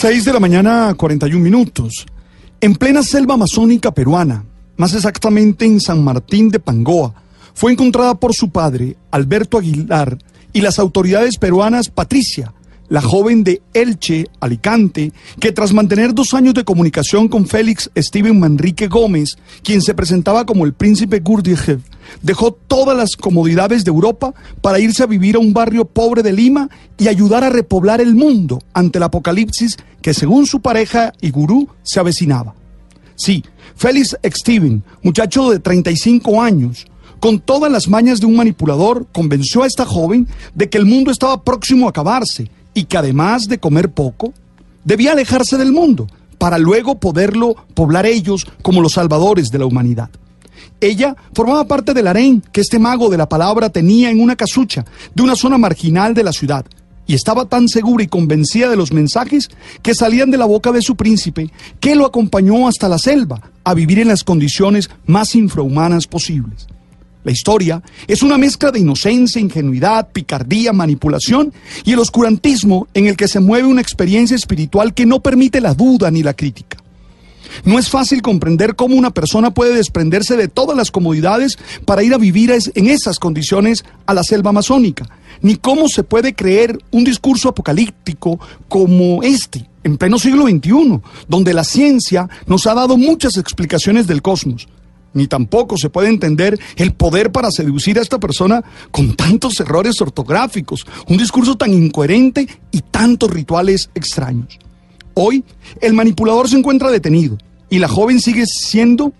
6 de la mañana, 41 minutos. En plena selva amazónica peruana, más exactamente en San Martín de Pangoa, fue encontrada por su padre, Alberto Aguilar, y las autoridades peruanas, Patricia, la joven de Elche, Alicante, que tras mantener dos años de comunicación con Félix Steven Manrique Gómez, quien se presentaba como el príncipe Gurdjieff, dejó todas las comodidades de Europa para irse a vivir a un barrio pobre de Lima y ayudar a repoblar el mundo ante el apocalipsis que según su pareja y gurú se avecinaba. Sí, Félix Steven, muchacho de 35 años, con todas las mañas de un manipulador, convenció a esta joven de que el mundo estaba próximo a acabarse y que además de comer poco, debía alejarse del mundo para luego poderlo poblar ellos como los salvadores de la humanidad. Ella formaba parte del harén que este mago de la palabra tenía en una casucha de una zona marginal de la ciudad y estaba tan segura y convencida de los mensajes que salían de la boca de su príncipe que lo acompañó hasta la selva a vivir en las condiciones más infrahumanas posibles. La historia es una mezcla de inocencia, ingenuidad, picardía, manipulación y el oscurantismo en el que se mueve una experiencia espiritual que no permite la duda ni la crítica. No es fácil comprender cómo una persona puede desprenderse de todas las comodidades para ir a vivir en esas condiciones a la selva amazónica, ni cómo se puede creer un discurso apocalíptico como este, en pleno siglo XXI, donde la ciencia nos ha dado muchas explicaciones del cosmos ni tampoco se puede entender el poder para seducir a esta persona con tantos errores ortográficos, un discurso tan incoherente y tantos rituales extraños. Hoy, el manipulador se encuentra detenido y la joven sigue siendo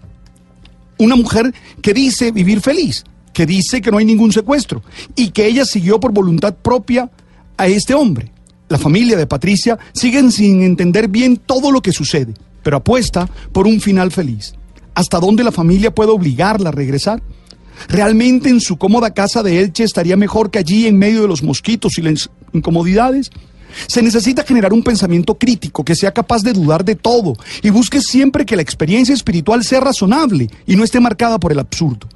una mujer que dice vivir feliz, que dice que no hay ningún secuestro y que ella siguió por voluntad propia a este hombre. La familia de Patricia siguen sin entender bien todo lo que sucede, pero apuesta por un final feliz. ¿Hasta dónde la familia puede obligarla a regresar? ¿Realmente en su cómoda casa de Elche estaría mejor que allí en medio de los mosquitos y las incomodidades? Se necesita generar un pensamiento crítico que sea capaz de dudar de todo y busque siempre que la experiencia espiritual sea razonable y no esté marcada por el absurdo.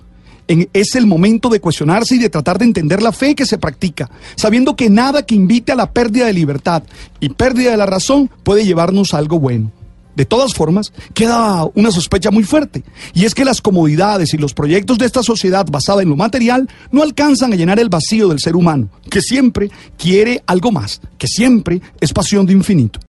es el momento de cuestionarse y de tratar de entender la fe que se practica, sabiendo que nada que invite a la pérdida de libertad y pérdida de la razón puede llevarnos a algo bueno. De todas formas, queda una sospecha muy fuerte, y es que las comodidades y los proyectos de esta sociedad basada en lo material no alcanzan a llenar el vacío del ser humano, que siempre quiere algo más, que siempre es pasión de infinito.